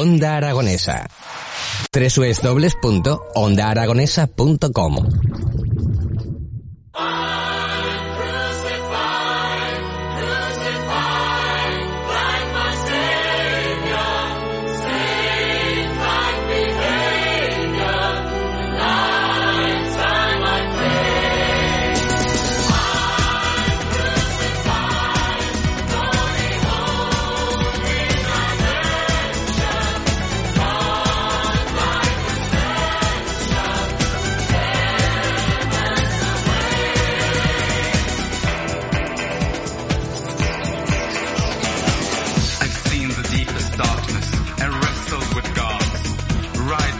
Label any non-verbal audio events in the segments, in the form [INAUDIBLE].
Onda Aragonesa. www.ondaaragonesa.com right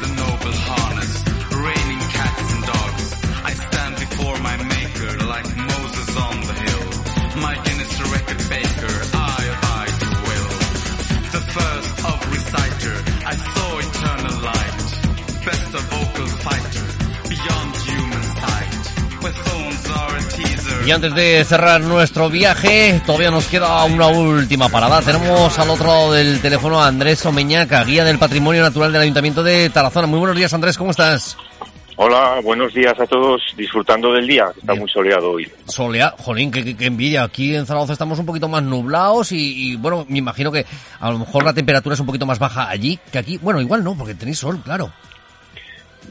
Y antes de cerrar nuestro viaje, todavía nos queda una última parada. Tenemos al otro lado del teléfono a Andrés Omeñaca, guía del Patrimonio Natural del Ayuntamiento de Tarazona. Muy buenos días, Andrés, ¿cómo estás? Hola, buenos días a todos, disfrutando del día, que está Bien. muy soleado hoy. Solea, jolín, qué, qué- qué envidia. Aquí en Zaragoza estamos un poquito más nublados y, y, bueno, me imagino que a lo mejor la temperatura es un poquito más baja allí que aquí. Bueno, igual no, porque tenéis sol, claro.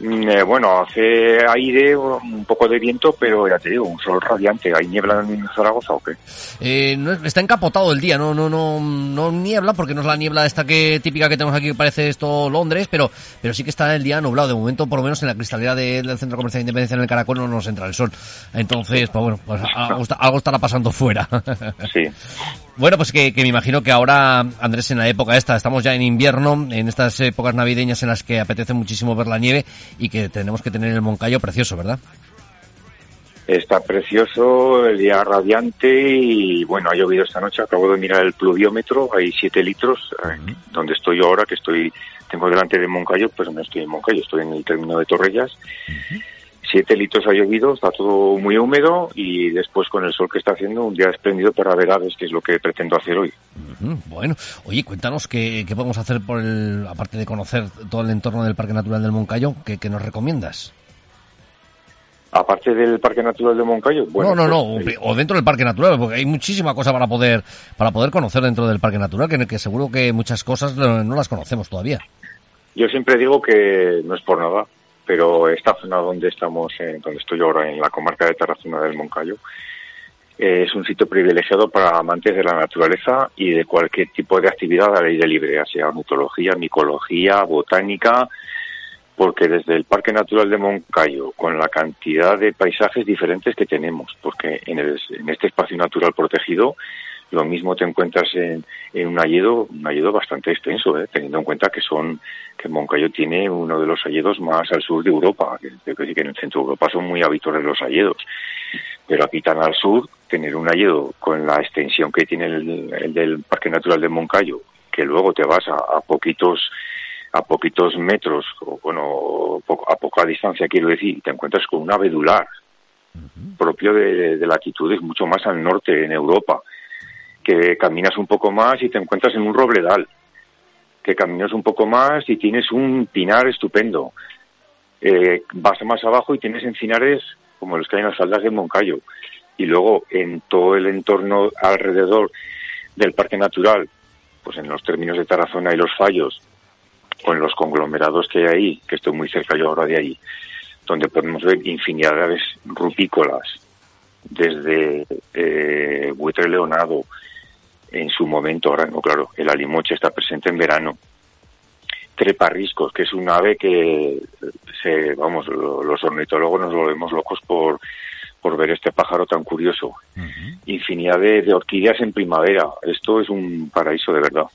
Mm, eh, bueno, hace aire, un poco de viento, pero ya te digo, un sol radiante. ¿Hay niebla en Zaragoza o qué? Eh, no es- está encapotado el día, no, no, no, no niebla, porque no es la niebla esta que típica que tenemos aquí que parece esto Londres, pero, pero sí que está el día nublado. De momento, por lo menos en la cristalera de- del Centro Comercial de Independencia en el Caracol no nos entra el sol. Entonces, pues bueno, pues algo, está- algo estará pasando fuera. [LAUGHS] Sí. Bueno, pues que, que me imagino que ahora, Andrés, en la época esta, estamos ya en invierno, en estas épocas navideñas en las que apetece muchísimo ver la nieve y que tenemos que tener el Moncayo precioso, ¿verdad? Está precioso, el día radiante y bueno, ha llovido esta noche. Acabo de mirar el pluviómetro, hay 7 litros. eh, Donde estoy yo ahora, que estoy, tengo delante de Moncayo, pues no estoy en Moncayo, estoy en el término de Torrellas. 7 litros ha llovido, está todo muy húmedo y después con el sol que está haciendo, un día espléndido para ver aves, que es lo que pretendo hacer hoy. Ujú, Bueno, oye, cuéntanos qué, qué podemos hacer por el, aparte de conocer todo el entorno del Parque Natural del Moncayo, ¿qué, qué nos recomiendas? Aparte del Parque Natural de Moncayo, bueno, no, no, no, pues, o dentro del Parque Natural, porque hay muchísima cosa para poder, para poder conocer dentro del Parque Natural, que, que seguro que muchas cosas no, no las conocemos todavía. Yo siempre digo que no es por nada, pero esta zona donde estamos, en, donde estoy ahora, en la comarca de Tarazona del Moncayo, eh, es un sitio privilegiado para amantes de la naturaleza y de cualquier tipo de actividad al aire libre, ya sea ornitología, micología, botánica, porque desde el Parque Natural de Moncayo, con la cantidad de paisajes diferentes que tenemos, porque en, el- en este espacio natural protegido, lo mismo te encuentras en, en un hayedo, un hayedo bastante extenso, ¿eh? teniendo en cuenta que son que Moncayo tiene uno de los hayedos más al sur de Europa, que, que, que en el centro de Europa son muy habituales los hayedos, pero aquí tan al sur, tener un hayedo con la extensión que tiene el, el del Parque Natural de Moncayo, que luego te vas a, a poquitos a poquitos metros, o bueno, a poca distancia quiero decir, te encuentras con un abedular propio de, de latitudes mucho más al norte en Europa, que caminas un poco más y te encuentras en un robledal, que caminas un poco más y tienes un pinar estupendo, Eh, vas más abajo y tienes encinares como los que hay en las faldas de Moncayo, y luego en todo el entorno alrededor del parque natural, pues en los términos de Tarazona y los Fallos, con los conglomerados que hay ahí, que estoy muy cerca yo ahora de ahí, donde podemos ver infinidad de aves rupícolas, desde eh, buitre leonado, en su momento, ahora no, claro, el alimoche está presente en verano, treparriscos, que es un ave que, se, vamos, lo- los ornitólogos nos volvemos locos por, por ver este pájaro tan curioso. Infinidad de, de orquídeas en primavera, esto es un paraíso de verdad.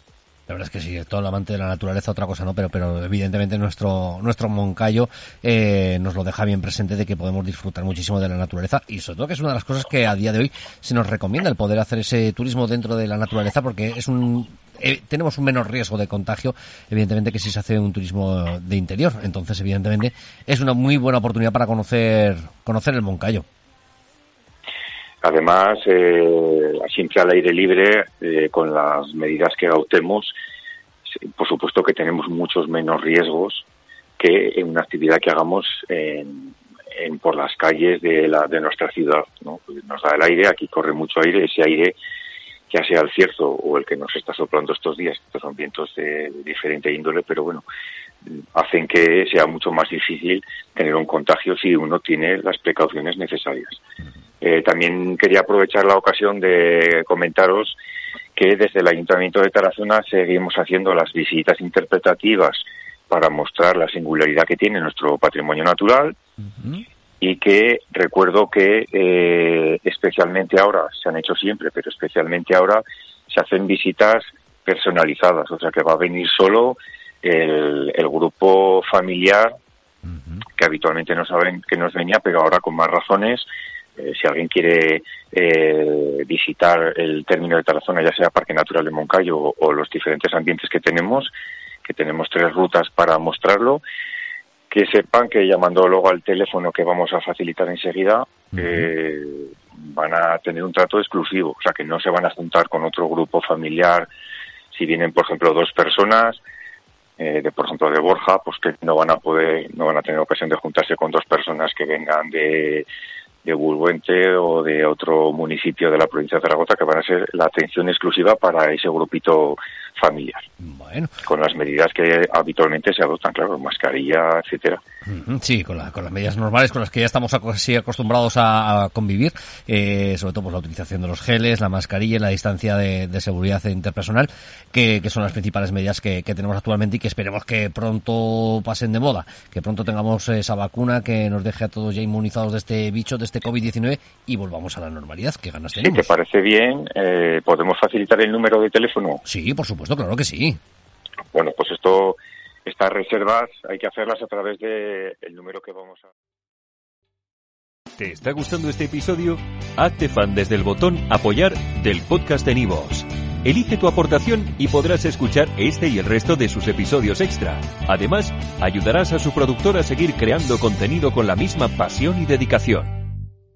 La verdad es que sí, todo el amante de la naturaleza, otra cosa no, pero, pero evidentemente nuestro, nuestro Moncayo eh, nos lo deja bien presente de que podemos disfrutar muchísimo de la naturaleza y sobre todo que es una de las cosas que a día de hoy se nos recomienda el poder hacer ese turismo dentro de la naturaleza porque es un eh, tenemos un menor riesgo de contagio, evidentemente, que si se hace un turismo de interior. Entonces, evidentemente, es una muy buena oportunidad para conocer, conocer el Moncayo. Además, eh, siempre al aire libre, eh, con las medidas que adoptemos, por supuesto que tenemos muchos menos riesgos que en una actividad que hagamos en, por las calles de, la, de nuestra ciudad. ¿no? Nos da el aire, aquí corre mucho aire, ese aire, ya sea el cierto o el que nos está soplando estos días, estos son vientos de diferente índole, pero bueno, hacen que sea mucho más difícil tener un contagio si uno tiene las precauciones necesarias. Eh, también quería aprovechar la ocasión de comentaros que desde el Ayuntamiento de Tarazona seguimos haciendo las visitas interpretativas para mostrar la singularidad que tiene nuestro patrimonio natural uh -huh. y que recuerdo que eh, especialmente ahora, se han hecho siempre, pero especialmente ahora se hacen visitas personalizadas, o sea que va a venir solo el, el grupo familiar uh -huh. que habitualmente no saben que nos venía, pero ahora con más razones eh, si alguien quiere eh, visitar el término de Tarazona, ya sea Parque Natural de Moncayo o, o, los diferentes ambientes que tenemos, que tenemos tres rutas para mostrarlo, que sepan que llamando luego al teléfono que vamos a facilitar enseguida, uh -huh. eh, van a tener un trato exclusivo, o sea que no se van a juntar con otro grupo familiar. Si vienen, por ejemplo, dos personas, eh, de por ejemplo de Borja, pues que no van a poder, no van a tener ocasión de juntarse con dos personas que vengan de de Bulbuente o de otro municipio de la provincia de Zaragoza que van a ser la atención exclusiva para ese grupito familiar. Bueno. Con las medidas que habitualmente se adoptan, claro, mascarilla, etcétera. Sí, con, la, con, las medidas normales con las que ya estamos así acostumbrados a, a convivir, eh, sobre todo pues, la utilización de los geles, la mascarilla y la distancia de, de seguridad interpersonal, que, que, son las principales medidas que, que, tenemos actualmente y que esperemos que pronto pasen de moda, que pronto tengamos esa vacuna que nos deje a todos ya inmunizados de este bicho, de este COVID-19 y volvamos a la normalidad. ¿Qué ganas tenemos? Si te parece bien, eh, ¿podemos facilitar el número de teléfono? Sí, por supuesto, claro que sí. Bueno, pues esto estas reservas hay que hacerlas a través del de número que vamos a... ¿Te está gustando este episodio? Hazte fan desde el botón apoyar del podcast de Nivos. Elige tu aportación y podrás escuchar este y el resto de sus episodios extra. Además, ayudarás a su productor a seguir creando contenido con la misma pasión y dedicación.